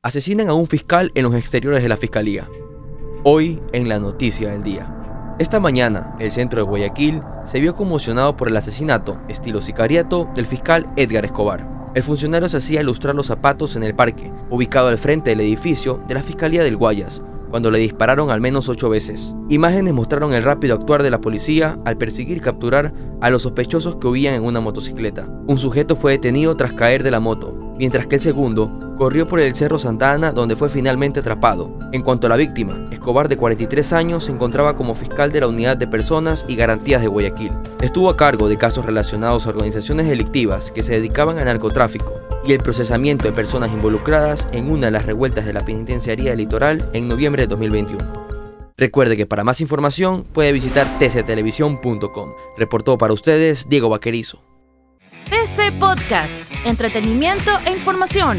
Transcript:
Asesinan a un fiscal en los exteriores de la fiscalía. Hoy en la noticia del día. Esta mañana, el centro de Guayaquil se vio conmocionado por el asesinato, estilo sicariato, del fiscal Edgar Escobar. El funcionario se hacía ilustrar los zapatos en el parque, ubicado al frente del edificio de la Fiscalía del Guayas, cuando le dispararon al menos ocho veces. Imágenes mostraron el rápido actuar de la policía al perseguir y capturar a los sospechosos que huían en una motocicleta. Un sujeto fue detenido tras caer de la moto, mientras que el segundo corrió por el Cerro Santa Ana donde fue finalmente atrapado. En cuanto a la víctima, Escobar de 43 años se encontraba como fiscal de la Unidad de Personas y Garantías de Guayaquil. Estuvo a cargo de casos relacionados a organizaciones delictivas que se dedicaban al narcotráfico, y el procesamiento de personas involucradas en una de las revueltas de la penitenciaría litoral en noviembre de 2021. Recuerde que para más información puede visitar tctelevisión.com. Reportó para ustedes Diego Vaquerizo. TC Podcast, entretenimiento e información,